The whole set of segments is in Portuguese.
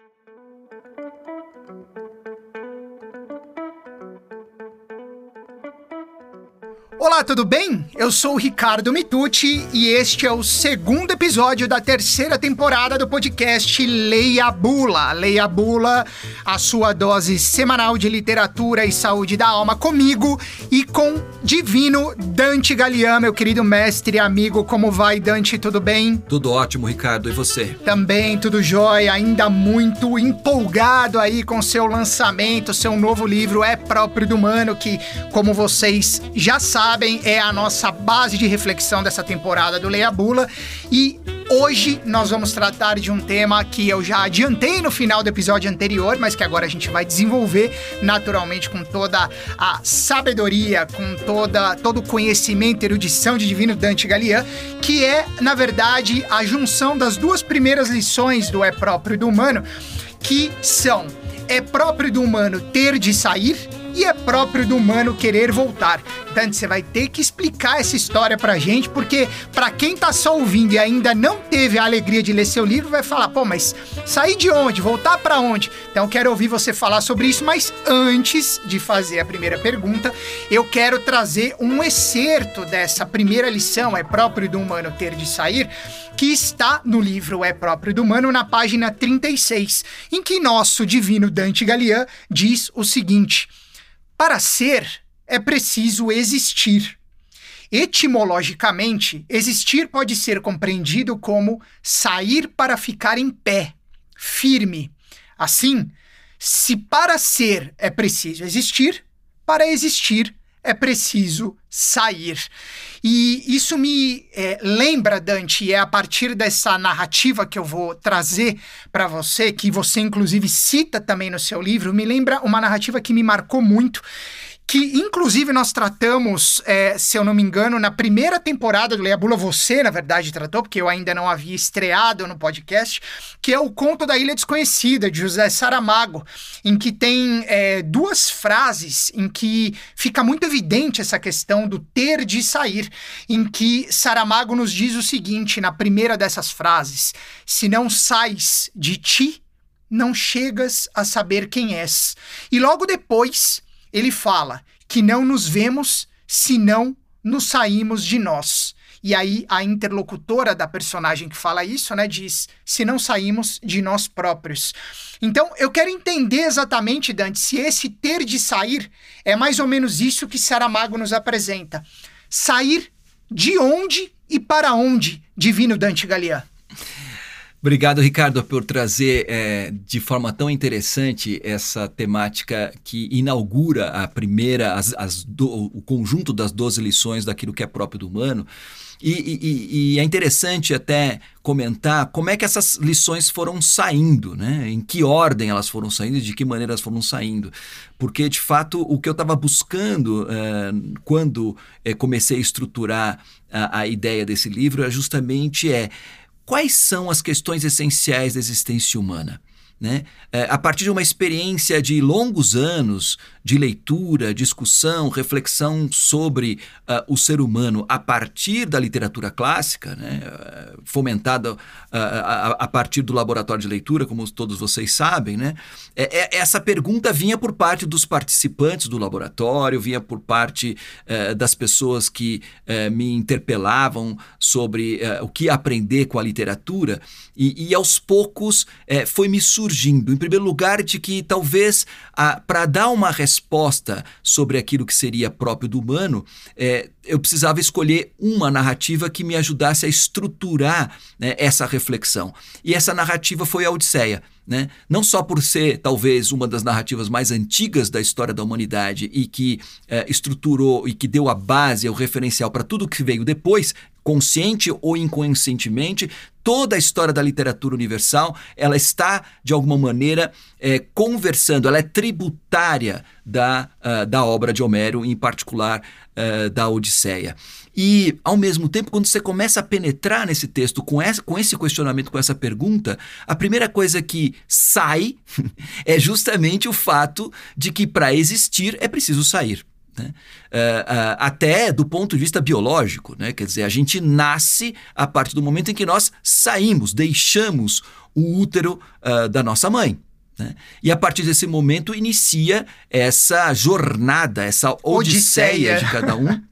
thank you Olá, tudo bem? Eu sou o Ricardo Mitucci e este é o segundo episódio da terceira temporada do podcast Leia a Bula. Leia a Bula, a sua dose semanal de literatura e saúde da alma comigo e com divino Dante Galian, meu querido mestre e amigo. Como vai, Dante? Tudo bem? Tudo ótimo, Ricardo. E você? Também, tudo jóia. Ainda muito empolgado aí com seu lançamento, seu novo livro É Próprio do Humano, que, como vocês já sabem, sabem, é a nossa base de reflexão dessa temporada do Leia Bula. E hoje nós vamos tratar de um tema que eu já adiantei no final do episódio anterior, mas que agora a gente vai desenvolver naturalmente com toda a sabedoria, com toda todo o conhecimento, erudição de Divino Dante Galian, que é, na verdade, a junção das duas primeiras lições do É Próprio do Humano, que são é próprio do humano ter de sair e é próprio do humano querer voltar. Dante, você vai ter que explicar essa história pra gente, porque para quem tá só ouvindo e ainda não teve a alegria de ler seu livro, vai falar, pô, mas sair de onde? Voltar para onde? Então quero ouvir você falar sobre isso, mas antes de fazer a primeira pergunta, eu quero trazer um excerto dessa primeira lição, é próprio do humano ter de sair, que está no livro É Próprio do Humano, na página 36, em que nosso divino Dante Galian diz o seguinte: Para ser, é preciso existir. Etimologicamente, existir pode ser compreendido como sair para ficar em pé, firme. Assim, se para ser é preciso existir, para existir é preciso sair. E isso me é, lembra, Dante, e é a partir dessa narrativa que eu vou trazer para você, que você inclusive cita também no seu livro, me lembra uma narrativa que me marcou muito que inclusive nós tratamos, é, se eu não me engano, na primeira temporada do Leia Bula, você, na verdade, tratou, porque eu ainda não havia estreado no podcast, que é o Conto da Ilha Desconhecida, de José Saramago, em que tem é, duas frases em que fica muito evidente essa questão do ter de sair, em que Saramago nos diz o seguinte, na primeira dessas frases: se não sais de ti, não chegas a saber quem és. E logo depois ele fala que não nos vemos se não nos saímos de nós. E aí a interlocutora da personagem que fala isso, né, diz: se não saímos de nós próprios. Então, eu quero entender exatamente, Dante, se esse ter de sair é mais ou menos isso que Saramago nos apresenta. Sair de onde e para onde, divino Dante Galian? Obrigado, Ricardo, por trazer é, de forma tão interessante essa temática que inaugura a primeira, as, as do, o conjunto das 12 lições daquilo que é próprio do humano. E, e, e, é interessante até comentar como é que essas lições foram saindo, né? em que ordem elas foram saindo e de que maneira elas foram saindo. Porque, de fato, o que eu estava buscando é, quando é, comecei a estruturar a, a ideia desse livro é justamente é quais são as questões essenciais da existência humana? Né? É, a partir de uma experiência de longos anos de leitura, discussão, reflexão sobre uh, o ser humano a partir da literatura clássica, né? uh, fomentada uh, a, a, partir do laboratório de leitura, como todos vocês sabem, né? É, é, essa pergunta vinha por parte dos participantes do laboratório, vinha por parte eh, das pessoas que eh, me interpelavam sobre eh, o que aprender com a literatura, e, e aos poucos foi me surgindo, em primeiro lugar, de que talvez para dar uma resposta resposta sobre aquilo que seria próprio do humano, é, eu precisava escolher uma narrativa que me ajudasse a estruturar né, essa reflexão. E essa narrativa foi a Odisseia. Né? Não só por ser talvez uma das narrativas mais antigas da história da humanidade e que é, estruturou e que deu a base, o referencial para tudo que veio depois, consciente ou inconscientemente, toda a história da literatura universal ela está de alguma maneira é, conversando, ela é tributária da, uh, da obra de Homero, em particular uh, da Odisseia. E, ao mesmo tempo, quando você começa a penetrar nesse texto com, essa, com esse questionamento, com essa pergunta, a primeira coisa que sai é justamente o fato de que para existir é preciso sair. Né? Uh, uh, até do ponto de vista biológico, né? quer dizer, a gente nasce a partir do momento em que nós saímos, deixamos o útero uh, da nossa mãe. Né? E a partir desse momento inicia essa jornada, essa odisseia, odisseia. de cada um,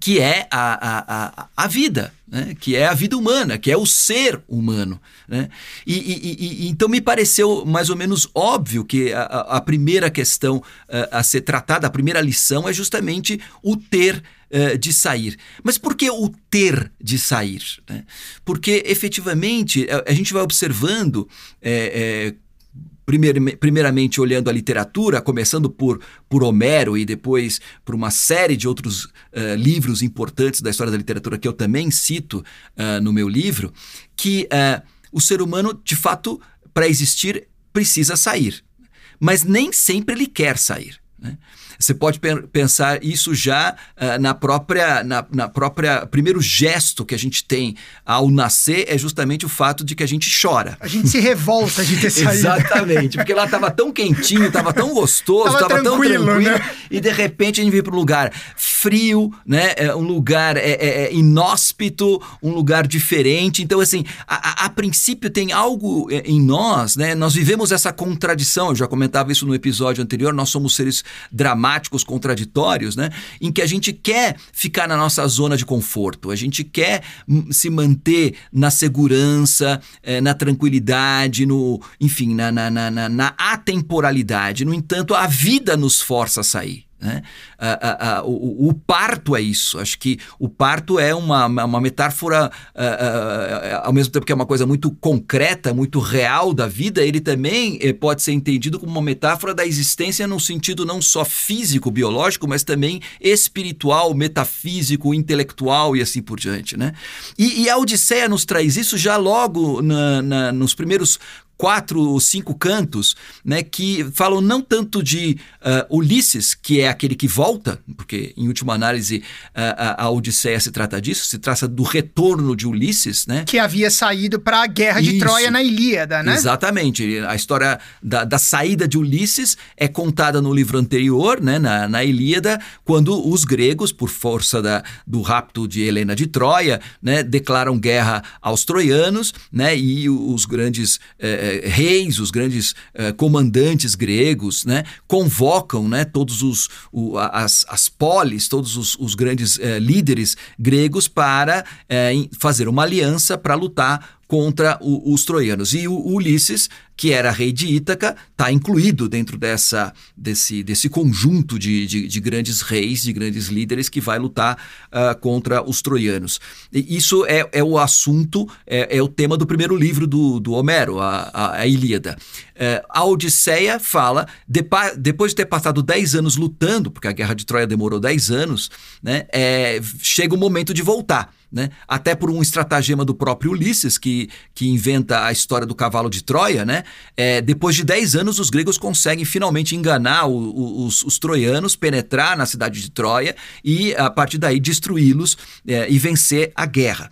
que é a, a, a, vida, né? que é a vida humana, que é o ser humano. Né? E, e, e, então me pareceu mais ou menos óbvio que a, a primeira questão uh, a ser tratada, a primeira lição é justamente o ter uh, de sair. Mas por que o ter de sair? Né? Porque efetivamente a, a, gente vai observando. É, é, primeiramente olhando a literatura, começando por, por Homero e depois por uma série de outros uh, livros importantes da história da literatura que eu também cito uh, no meu livro, que uh, o ser humano, de fato, para existir, precisa sair. Mas nem sempre ele quer sair. Né? Você pode pensar isso já uh, na própria, na, na, própria primeiro gesto que a gente tem ao nascer é justamente o fato de que a gente chora. A gente se revolta de ter saído. Exatamente, porque lá estava tão quentinho, estava tão gostoso, estava tão tranquilo, né? e de repente a gente veio para um lugar frio, né? É um lugar é, é, é, inóspito, um lugar diferente. Então assim, a, a, a princípio tem algo é, em nós, né? Nós vivemos essa contradição. Eu já comentava isso no episódio anterior. Nós somos seres dramáticos dramáticos, contraditórios, né? Em que a gente quer ficar na nossa zona de conforto, a gente quer se manter na segurança, é, na tranquilidade, no, enfim, na, na, na, na atemporalidade. No entanto, a vida nos força a sair. Né? O, o, parto é isso. Acho que o parto é uma, uma metáfora, ao mesmo tempo que é uma coisa muito concreta, muito real da vida, ele também eh, pode ser entendido como uma metáfora da existência num sentido não só físico, biológico, mas também espiritual, metafísico, intelectual e assim por diante. Né? E, e a Odisseia nos traz isso já logo na, na, nos primeiros quatro ou cinco cantos, né, que falam não tanto de uh, Ulisses, que é aquele que volta, porque em última análise a, a, Odisseia se trata disso, se trata do retorno de Ulisses, né? Que havia saído para a guerra de Isso. Troia na Ilíada, né? Exatamente. A história da, da, saída de Ulisses é contada no livro anterior, né, na, na Ilíada, quando os gregos, por força da, do rapto de Helena de Troia, né, declaram guerra aos troianos, né, e os grandes eh, eh, reis, os grandes eh, comandantes gregos, né, convocam né, todos os o, as, as polis, todos os, os grandes eh, líderes gregos para fazer uma aliança para lutar contra o, os troianos. E o, o, Ulisses, que era rei de Ítaca, está incluído dentro dessa, desse, desse conjunto de, de, de, grandes reis, de grandes líderes que vai lutar uh, contra os troianos. E isso é, é o assunto, é, é, o tema do primeiro livro do, do Homero, a, a, a Ilíada. Uh, a Odisseia fala, depois de ter passado 10 anos lutando, porque a guerra de Troia demorou 10 anos, né, é, chega o momento de voltar. Né? Até por um estratagema do próprio Ulisses, que, que inventa a história do cavalo de Troia, né? É, depois de 10 anos, os gregos conseguem finalmente enganar o, o, os, os, troianos, penetrar na cidade de Troia e, a partir daí, destruí-los é, e vencer a guerra.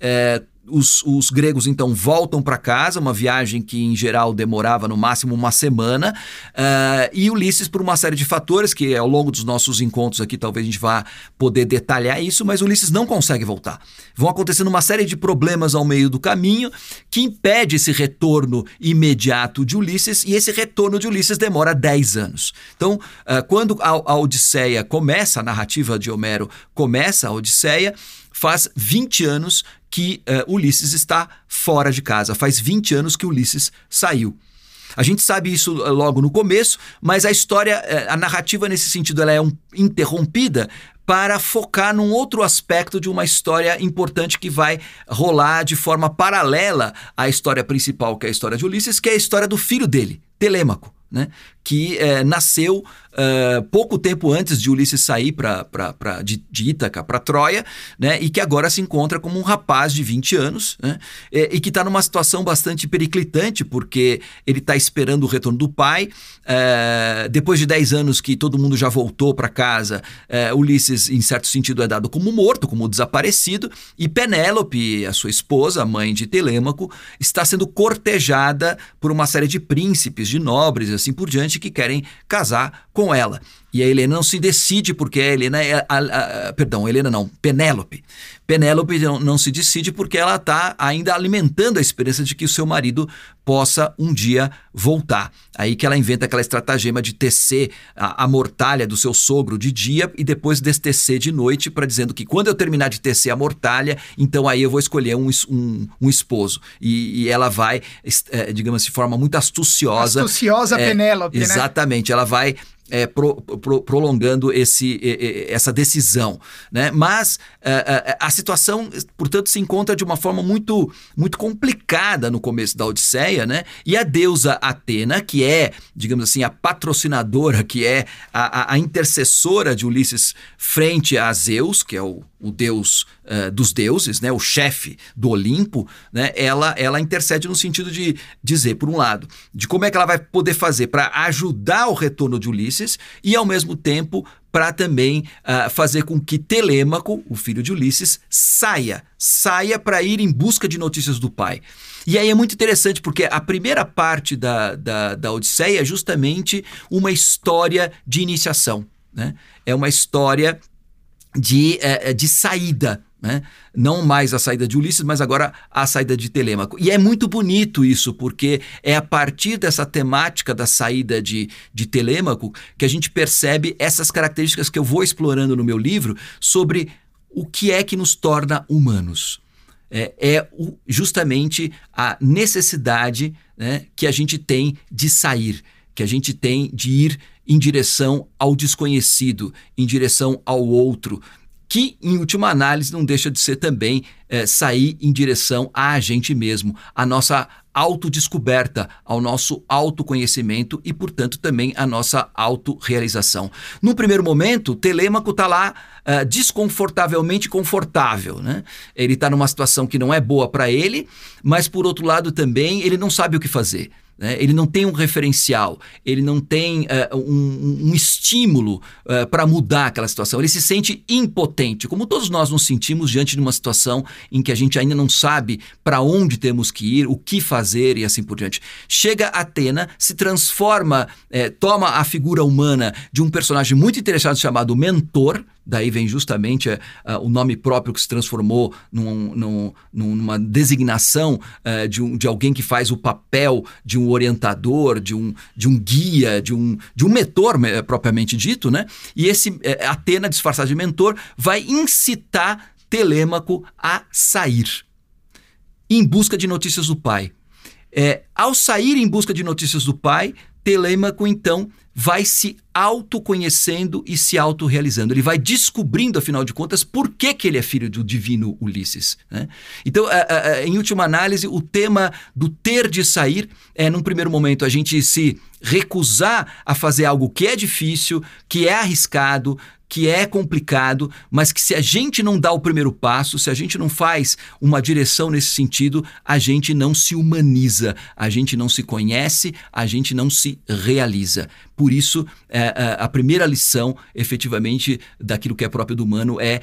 É, os, os, gregos então voltam para casa, uma viagem que em geral demorava no máximo uma semana, uh, e Ulisses, por uma série de fatores, que ao longo dos nossos encontros aqui talvez a gente vá poder detalhar isso, mas Ulisses não consegue voltar. Vão acontecendo uma série de problemas ao meio do caminho que impede esse retorno imediato de Ulisses, e esse retorno de Ulisses demora 10 anos. Então, uh, quando a, a Odisseia começa, a narrativa de Homero começa a Odisseia, faz 20 anos que uh, Ulisses está fora de casa, faz 20 anos que Ulisses saiu. A gente sabe isso eh, logo no começo, mas a história, eh, a narrativa nesse sentido, ela é um, interrompida para focar num outro aspecto de uma história importante que vai rolar de forma paralela à história principal, que é a história de Ulisses, que é a história do filho dele, Telêmaco né? Que é, nasceu uh, pouco tempo antes de Ulisses sair pra, pra, pra, de, de Ítaca para Troia, né? e que agora se encontra como um rapaz de 20 anos, né? e, e que está numa situação bastante periclitante, porque ele está esperando o retorno do pai. Uh, depois de 10 anos que todo mundo já voltou para casa, uh, Ulisses, em certo sentido, é dado como morto, como desaparecido, e Penélope, a sua esposa, a mãe de Telêmaco, está sendo cortejada por uma série de príncipes, de nobres, assim por diante, que querem casar com ela. E a Helena não se decide porque a Helena é. A, a, a, perdão, Helena não, Penélope. Penélope não, não, se decide porque ela está ainda alimentando a esperança de que o seu marido possa um dia voltar. Aí que ela inventa aquela estratagema de tecer a, a mortalha do seu sogro de dia e depois destecer de noite, para dizendo que quando eu terminar de tecer a mortalha, então aí eu vou escolher um, um, um esposo. E, e, ela vai, é, digamos, de forma muito astuciosa. Astuciosa é, Penélope, né? Exatamente. Ela vai é, pro, pro, prolongando esse, essa decisão. Né? Mas é, é, a situação, portanto, se encontra de uma forma muito, muito complicada no começo da Odisseia, né? e a deusa Atena, que é, digamos assim, a patrocinadora, que é a, a intercessora de Ulisses frente a Zeus, que é o, o deus uh, dos deuses, né, o chefe do Olimpo, né, ela, ela intercede no sentido de dizer, por um lado, de como é que ela vai poder fazer para ajudar o retorno de Ulisses e, ao mesmo tempo, para também uh, fazer com que Telêmaco, o filho de Ulisses, saia, saia para ir em busca de notícias do pai. E aí é muito interessante porque a primeira parte da, da, da Odisseia é justamente uma história de iniciação. Né? É uma história de, é, de saída. Né? Não mais a saída de Ulisses, mas agora a saída de Telêmaco. E é muito bonito isso, porque é a partir dessa temática da saída de, de Telêmaco que a gente percebe essas características que eu vou explorando no meu livro sobre o que é que nos torna humanos. É, é o, justamente a necessidade né, que a gente tem de sair, que a gente tem de ir em direção ao desconhecido, em direção ao outro, que, em última análise, não deixa de ser também é, sair em direção a gente mesmo, a nossa autodescoberta, ao nosso autoconhecimento e, portanto, também a nossa autorrealização. No primeiro momento, Telêmaco está lá uh, desconfortavelmente confortável. Né? Ele está numa situação que não é boa para ele, mas, por outro lado, também ele não sabe o que fazer. Né? Ele não tem um referencial, ele não tem uh, um, um, estímulo uh, para mudar aquela situação. Ele se sente impotente, como todos nós nos sentimos diante de uma situação em que a gente ainda não sabe para onde temos que ir, o que fazer e assim por diante. Chega Atena, se transforma, eh, toma a figura humana de um personagem muito interessante chamado Mentor Daí vem justamente uh, o nome próprio que se transformou num, num, numa designação uh, de, um, de alguém que faz o papel de um orientador, de um, de um guia, de um, de um mentor propriamente dito, né? E esse Atena, disfarçado de mentor, vai incitar Telêmaco a sair em busca de notícias do pai. É, ao sair em busca de notícias do pai, Telêmaco então vai se autoconhecendo e se autorrealizando. Ele vai descobrindo, afinal de contas, por que, que ele é filho do divino Ulisses. Né? Então, a, a, em última análise, o tema do ter de sair é, num primeiro momento, a gente se recusar a fazer algo que é difícil, que é arriscado, que é complicado, mas que se a gente não dá o primeiro passo, se a gente não faz uma direção nesse sentido, a gente não se humaniza, a gente não se conhece, a gente não se realiza. Por isso, é, é, a primeira lição, efetivamente, daquilo que é próprio do humano é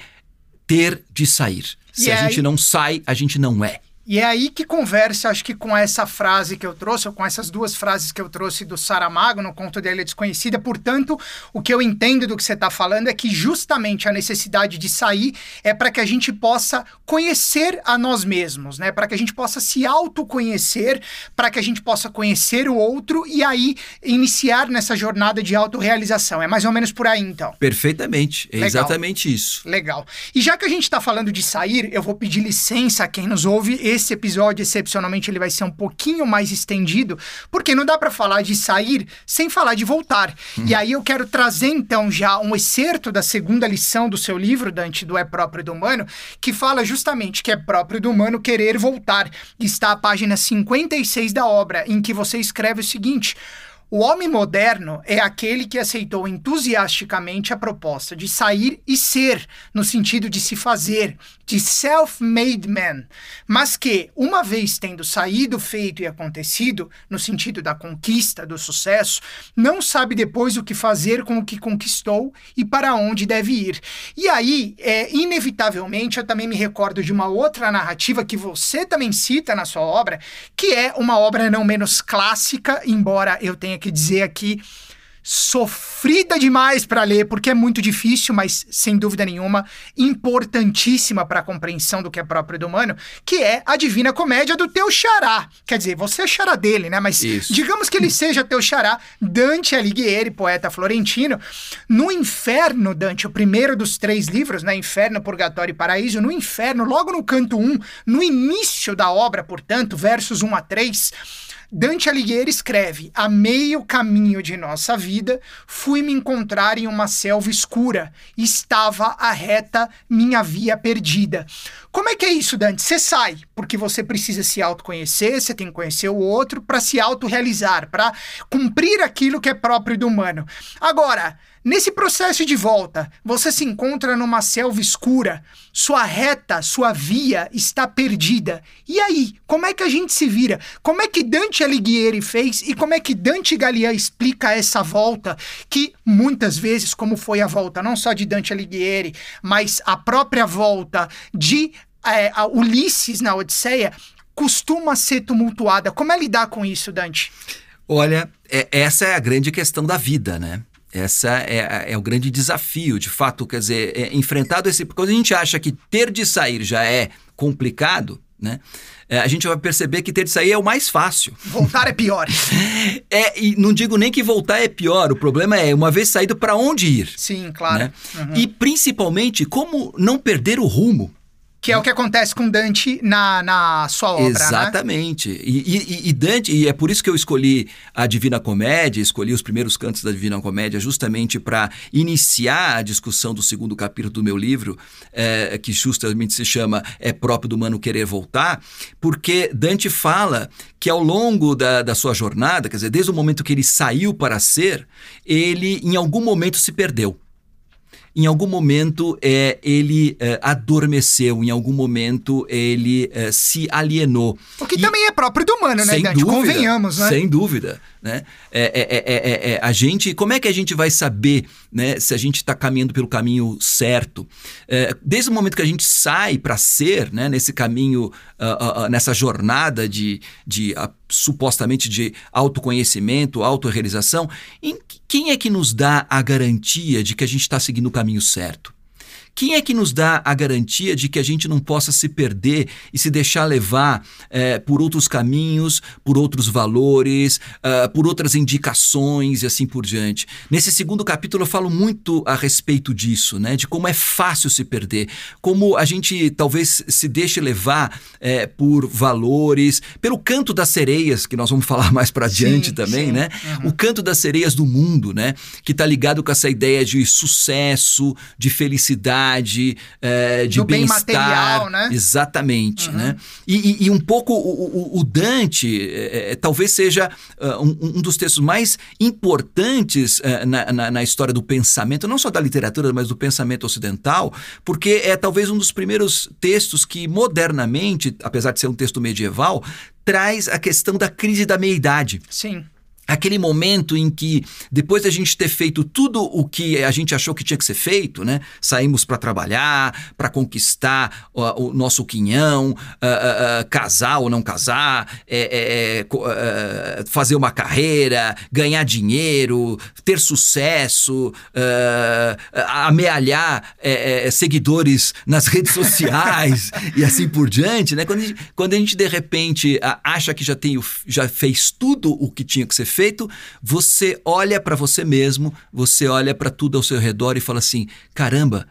ter de sair. Se a gente não sai, a gente não é. E é aí que conversa, acho que com essa frase que eu trouxe, ou com essas duas frases que eu trouxe do Saramago no conto dele é Desconhecida. Portanto, o que eu entendo do que você está falando é que justamente a necessidade de sair é para que a gente possa conhecer a nós mesmos, né? Para que a gente possa se autoconhecer, para que a gente possa conhecer o outro e aí iniciar nessa jornada de autorrealização. É mais ou menos por aí, então. Perfeitamente. É Legal. exatamente isso. Legal. E já que a gente está falando de sair, eu vou pedir licença a quem nos ouve esse episódio, excepcionalmente, ele vai ser um pouquinho mais estendido, porque não dá para falar de sair sem falar de voltar. Uhum. E aí eu quero trazer, então, já um excerto da segunda lição do seu livro, Dante, do É Próprio do Humano, que fala justamente que é próprio do humano querer voltar. Está a página 56 da obra, em que você escreve o seguinte. O homem moderno é aquele que aceitou entusiasticamente a proposta de sair e ser, no sentido de se fazer, de self-made man, mas que, uma vez tendo saído, feito e acontecido, no sentido da conquista, do sucesso, não sabe depois o que fazer com o que conquistou e para onde deve ir. E aí, é, inevitavelmente, eu também me recordo de uma outra narrativa que você também cita na sua obra, que é uma obra não menos clássica, embora eu tenha que dizer aqui sofrida demais para ler, porque é muito difícil, mas sem dúvida nenhuma, importantíssima para a compreensão do que é próprio do humano, que é a Divina Comédia do teu xará. Quer dizer, você é xará dele, né? Mas Isso. digamos que ele seja teu xará, Dante Alighieri, poeta florentino. No Inferno, Dante, o primeiro dos três livros, né? Inferno, Purgatório e Paraíso, no Inferno, logo no canto 1, no início da obra, portanto, versos 1 a 3, Dante Alighieri escreve: A meio caminho de nossa vida, fui me encontrar em uma selva escura. Estava a reta minha via perdida. Como é que é isso, Dante? Você sai, porque você precisa se autoconhecer, você tem que conhecer o outro para se autorrealizar, para cumprir aquilo que é próprio do humano. Agora, Nesse processo de volta, você se encontra numa selva escura, sua reta, sua via está perdida. E aí, como é que a gente se vira? Como é que Dante Alighieri fez e como é que Dante Gallia explica essa volta que muitas vezes, como foi a volta não só de Dante Alighieri, mas a própria volta de é, Ulisses na Odisseia, costuma ser tumultuada. Como é lidar com isso, Dante? Olha, é, essa é a grande questão da vida, né? Essa é, é, o grande desafio, de fato, quer dizer, é, enfrentado esse. Quando a gente acha que ter de sair já é complicado, né? É, a gente vai perceber que ter de sair é o mais fácil. Voltar é pior. é, e não digo nem que voltar é pior, o problema é, uma vez saído, para onde ir? Sim, claro. Né? Uhum. E principalmente, como não perder o rumo. Que é o que acontece com Dante na, na sua obra. Né? Exatamente. Né? E, e, e, Dante, e é por isso que eu escolhi a Divina Comédia, escolhi os primeiros cantos da Divina Comédia, justamente para iniciar a discussão do segundo capítulo do meu livro, é, que justamente se chama É próprio do humano querer voltar, porque Dante fala que ao longo da, da sua jornada, quer dizer, desde o momento que ele saiu para ser, ele em algum momento se perdeu em algum momento é, ele é, adormeceu, em algum momento ele é, se alienou. O que e, também é próprio do humano, né, sem Dante? Dúvida, Convenhamos, né? Sem dúvida. Né? É, é, é, a gente, como é que a gente vai saber né, se a gente está caminhando pelo caminho certo? desde o momento que a gente sai para ser, né, nesse caminho, uh, uh, nessa jornada de, de uh, supostamente de autoconhecimento, autorrealização, em, quem é que nos dá a garantia de que a gente está seguindo o caminho certo? Quem é que nos dá a garantia de que a gente não possa se perder e se deixar levar é, por outros caminhos, por outros valores, uh, por outras indicações e assim por diante? Nesse segundo capítulo eu falo muito a respeito disso, né? De como é fácil se perder, como a gente talvez se deixe levar é, por valores, pelo canto das sereias, que nós vamos falar mais para adiante sim, também, sim. né? Uhum. O canto das sereias do mundo, né? Que está ligado com essa ideia de sucesso, de felicidade é, de bem-estar. Bem né? Exatamente. Uhum. Né? E, e, e, um pouco o, o Dante é, é, talvez seja uh, um, um, dos textos mais importantes uh, na, na, na, história do pensamento, não só da literatura, mas do pensamento ocidental, porque é talvez um dos primeiros textos que modernamente, apesar de ser um texto medieval, traz a questão da crise da meia-idade. Sim aquele momento em que, depois da gente ter feito tudo o que a gente achou que tinha que ser feito, né? Saímos para trabalhar, para conquistar o, nosso quinhão, uh, uh, casar ou não casar, é, é, é fazer uma carreira, ganhar dinheiro, ter sucesso, amealhar é, é, seguidores nas redes sociais e assim por diante, né? Quando a gente, quando a gente de repente acha que já, tem, já fez tudo o que tinha que ser feito, você olha para você mesmo, você olha para tudo ao seu redor e fala assim: caramba,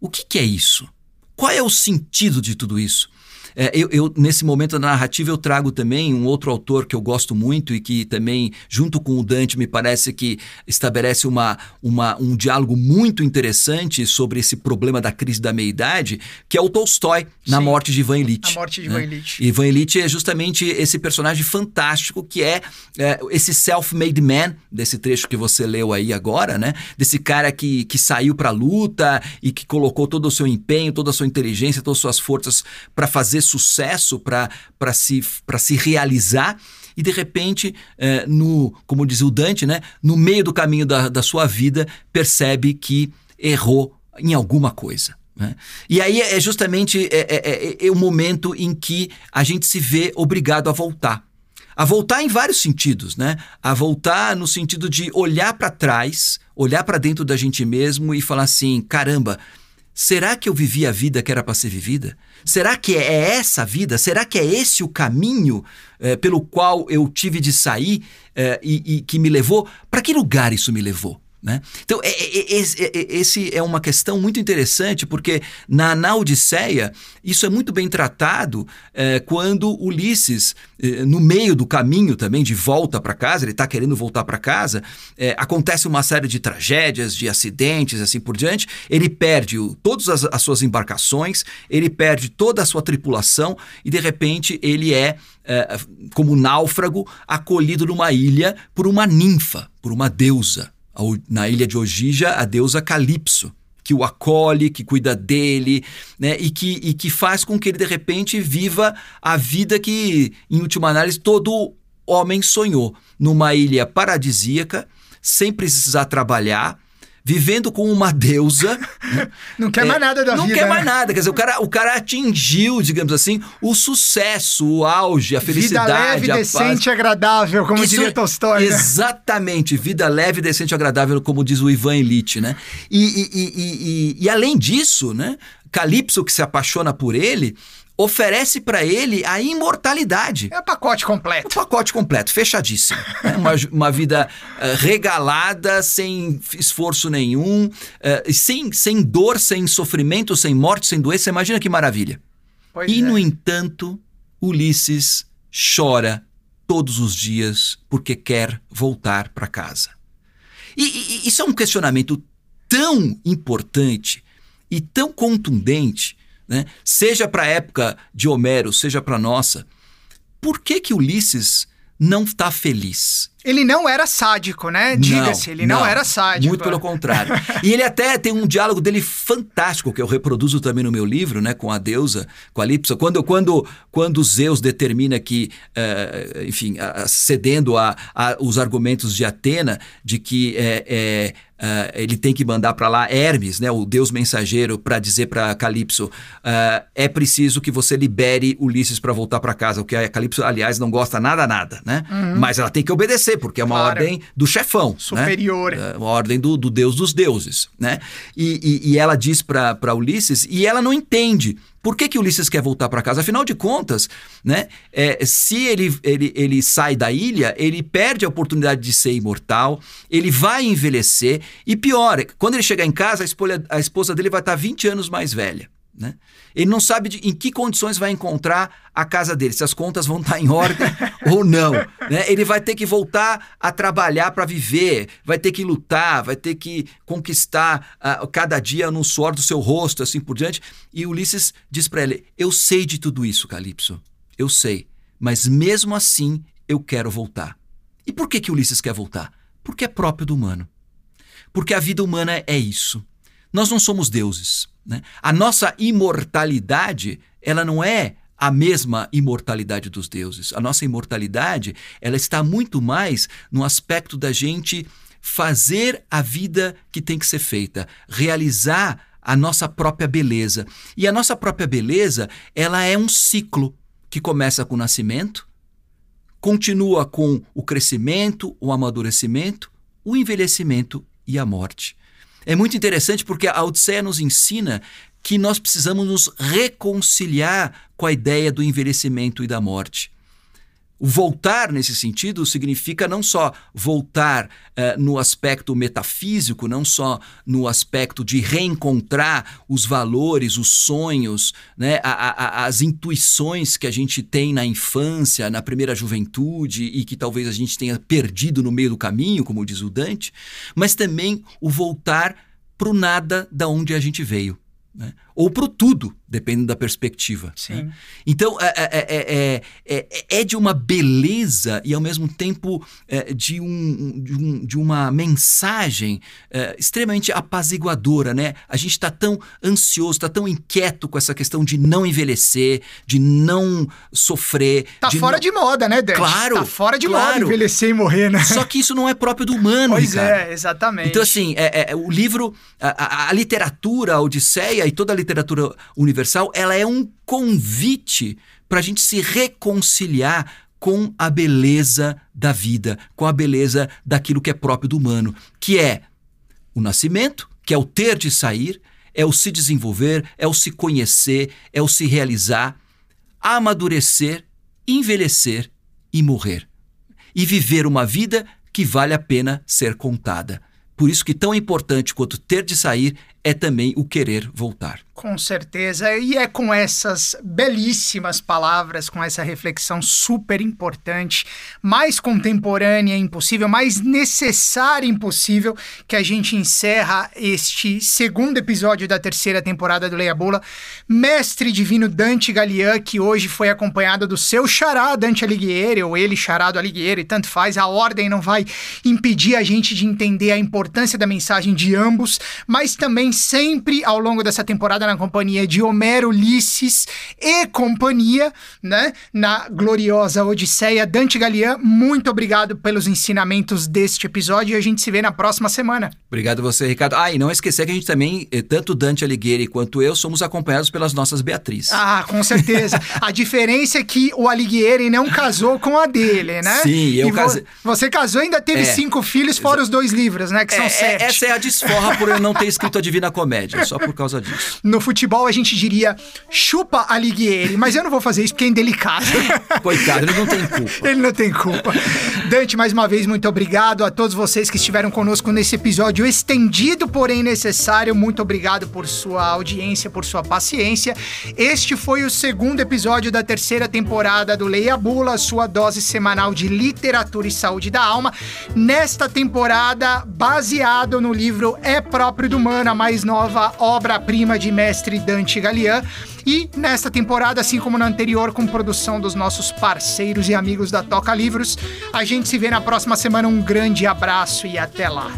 o que, que é isso? Qual é o sentido de tudo isso? É, eu, eu, nesse momento da narrativa, eu trago também um outro autor que eu gosto muito e que também, junto com o Dante, me parece que estabelece uma, uma, um diálogo muito interessante sobre esse problema da crise da meia-idade, que é o Tolstói, na morte de Ivan Illich. A morte de né? Ivan Illich. Ivan Illich é justamente esse personagem fantástico que é, é esse self-made man, desse trecho que você leu aí agora, né? Desse cara que, que saiu para a luta e que colocou todo o seu empenho, toda a sua inteligência, todas as suas forças para fazer sucesso, para se, se realizar e de repente, é, no, como diz o Dante, né, no meio do caminho da, da sua vida, percebe que errou em alguma coisa. Né? E aí é justamente é, é, é, é, o momento em que a gente se vê obrigado a voltar. A voltar em vários sentidos, né? A voltar no sentido de olhar para trás, olhar para dentro da gente mesmo e falar assim: caramba, será que eu vivi a vida que era para ser vivida? Será que é essa a vida? Será que é esse o caminho é, pelo qual eu tive de sair é, e, e que me levou? Para que lugar isso me levou? Né? Então, é, é, é, esse é uma questão muito interessante, porque na, na Odisseia, isso é muito bem tratado é, quando Ulisses, é, no meio do caminho também, de volta para casa, ele está querendo voltar para casa, é, acontece uma série de tragédias, de acidentes, assim por diante. Ele perde o, todas as, as, suas embarcações, ele perde toda a sua tripulação e, de repente, ele é, como náufrago, acolhido numa ilha por uma ninfa, por uma deusa na ilha de Ogija, a deusa Calipso, que o acolhe, que cuida dele, né? E que, e que faz com que ele, de repente, viva a vida que, em última análise, todo homem sonhou. Numa ilha paradisíaca, sem precisar trabalhar, vivendo com uma deusa. não quer é, mais nada da não vida. Não quer né? mais nada. Quer dizer, o cara, o cara atingiu, digamos assim, o sucesso, o auge, a felicidade. Vida leve, a decente e agradável, como Isso, diria Tolstói. Né? Exatamente. Vida leve, decente e agradável, como diz o Ivan Elite, né? E, e, e, e, e além disso, né? Calypso, que se apaixona por ele, oferece para ele a imortalidade. É o pacote completo. O pacote completo, fechadíssimo. Né? uma, uma vida uh, regalada, sem esforço nenhum, uh, sem, sem dor, sem sofrimento, sem morte, sem doença. Imagina que maravilha. Pois e, é. no entanto, Ulisses chora todos os dias porque quer voltar para casa. E, e isso é um questionamento tão importante e tão contundente né? seja para a época de Homero, seja para a nossa, por que que Ulisses não está feliz? Ele não era sádico, né? Diga-se, ele não, não, era sádico. Muito pelo contrário. e ele até tem um diálogo dele fantástico, que eu reproduzo também no meu livro, né? Com a deusa, com a Lipsa. Quando, quando, quando Zeus determina que, uh, enfim, uh, cedendo a, a, os argumentos de Atena, de que é, é Uh, ele tem que mandar para lá Hermes, né, o deus mensageiro, para dizer para Calypso: uh, é preciso que você libere Ulisses para voltar para casa. O que a Calypso, aliás, não gosta nada, nada, né? Uhum. Mas ela tem que obedecer, porque é uma claro. ordem do chefão. Né? Superior. Né? uma ordem do, do, deus dos deuses, né? E, e, e ela diz para Ulisses, e ela não entende. Por que, que Ulisses quer voltar para casa? Afinal de contas, né, é, se ele, ele, ele sai da ilha, ele perde a oportunidade de ser imortal, ele vai envelhecer e pior, quando ele chegar em casa, a, esposa, a esposa dele vai estar 20 anos mais velha. Né? Ele não sabe de, em que condições vai encontrar a casa dele, se as contas vão estar em ordem ou não. Né? Ele vai ter que voltar a trabalhar para viver, vai ter que lutar, vai ter que conquistar uh, cada dia no suor do seu rosto, assim por diante. E Ulisses diz para ele: Eu sei de tudo isso, Calypso, eu sei, mas mesmo assim eu quero voltar. E por que, que Ulisses quer voltar? Porque é próprio do humano. Porque a vida humana é isso. Nós não somos deuses. Né? A nossa imortalidade, ela não é a mesma imortalidade dos deuses. A nossa imortalidade, ela está muito mais no aspecto da gente fazer a vida que tem que ser feita, realizar a nossa própria beleza. E a nossa própria beleza, ela é um ciclo que começa com o nascimento, continua com o crescimento, o amadurecimento, o envelhecimento e a morte. É muito interessante porque a Odisseia nos ensina que nós precisamos nos reconciliar com a ideia do envelhecimento e da morte. Voltar, nesse sentido, significa não só voltar uh, no aspecto metafísico, não só no aspecto de reencontrar os valores, os sonhos, né, a, a, as intuições que a gente tem na infância, na primeira juventude e que talvez a gente tenha perdido no meio do caminho, como diz o Dante, mas também o voltar para o nada da onde a gente veio. Né? Ou para o tudo, dependendo da perspectiva. Né? Então, é, é, é, é, de uma beleza e, ao mesmo tempo, de, um, de, um, de uma mensagem extremamente apaziguadora. Né? A gente está tão ansioso, está tão inquieto com essa questão de não envelhecer, de não sofrer. Tá fora não... de moda, né, Dante? Claro. Tá fora de claro. moda envelhecer e morrer, né? Só que isso não é próprio do humano, Pois Ricardo. é, exatamente. Então, assim, o livro, a, a, a literatura, a Odisseia e toda a literatura universal, ela é um convite para a gente se reconciliar com a beleza da vida, com a beleza daquilo que é próprio do humano, que é o nascimento, que é o ter de sair, é o se desenvolver, é o se conhecer, é o se realizar, amadurecer, envelhecer e morrer. E viver uma vida que vale a pena ser contada. Por isso que tão importante quanto ter de sair é também o querer voltar. Com certeza, e é com essas belíssimas palavras, com essa reflexão super importante, mais contemporânea impossível, mais necessária impossível, que a gente encerra este segundo episódio da terceira temporada do Leia Bula. Mestre divino Dante Galian, que hoje foi acompanhado do seu xará Dante Alighieri, ou ele charado Alighieri, tanto faz, a ordem não vai impedir a gente de entender a importância da mensagem de ambos, mas também sempre ao longo dessa temporada na companhia de Homero, Ulisses e companhia, né? Na gloriosa Odisseia. Dante Galian, muito obrigado pelos ensinamentos deste episódio e a gente se vê na próxima semana. Obrigado a você, Ricardo. Ah, e não esquecer que a gente também, eh, tanto Dante Alighieri quanto eu, somos acompanhados pelas nossas Beatriz. Ah, com certeza. a diferença é que o Alighieri não casou com a dele, né? Sim, eu casei. Você casou e ainda teve é, cinco filhos, fora os dois livros, né? Que são é, é sete. Essa é a desforra por eu não ter escrito a Divina Comédia, só por causa disso. No futebol a gente diria chupa Alighieri, mas eu não vou fazer isso porque é indelicado. Coitado, ele não tem culpa. ele não tem culpa. Dante, mais uma vez, muito obrigado a todos vocês que estiveram conosco nesse episódio estendido, porém necessário. Muito obrigado por sua audiência, por sua paciência. Este foi o segundo episódio da terceira temporada do Leia Bula, sua dose semanal de literatura e saúde da alma. Nesta temporada, baseado no livro É Próprio do Humano, a mais nova obra-prima de mestre Dante Galian. E nesta temporada, assim como na anterior, com produção dos nossos parceiros e amigos da Toca Livros, a gente se vê na próxima semana. Um grande abraço e até lá.